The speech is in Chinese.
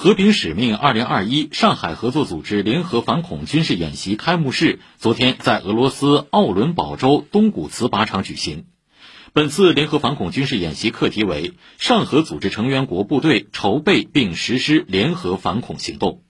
和平使命二零二一上海合作组织联合反恐军事演习开幕式昨天在俄罗斯奥伦堡州东古茨靶场举行。本次联合反恐军事演习课题为上合组织成员国部队筹备并实施联合反恐行动。